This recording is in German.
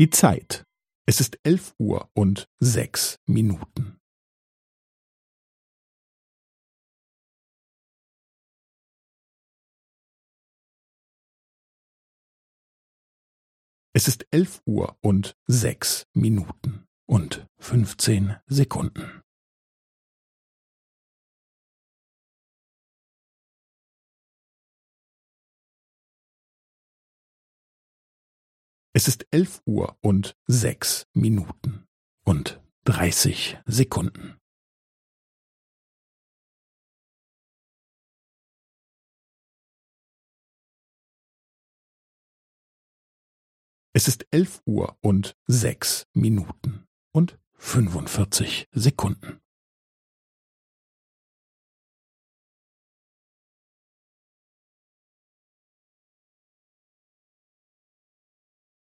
Die Zeit. Es ist elf Uhr und sechs Minuten. Es ist elf Uhr und sechs Minuten und fünfzehn Sekunden. Es ist elf Uhr und sechs Minuten und dreißig Sekunden. Es ist elf Uhr und sechs Minuten und fünfundvierzig Sekunden.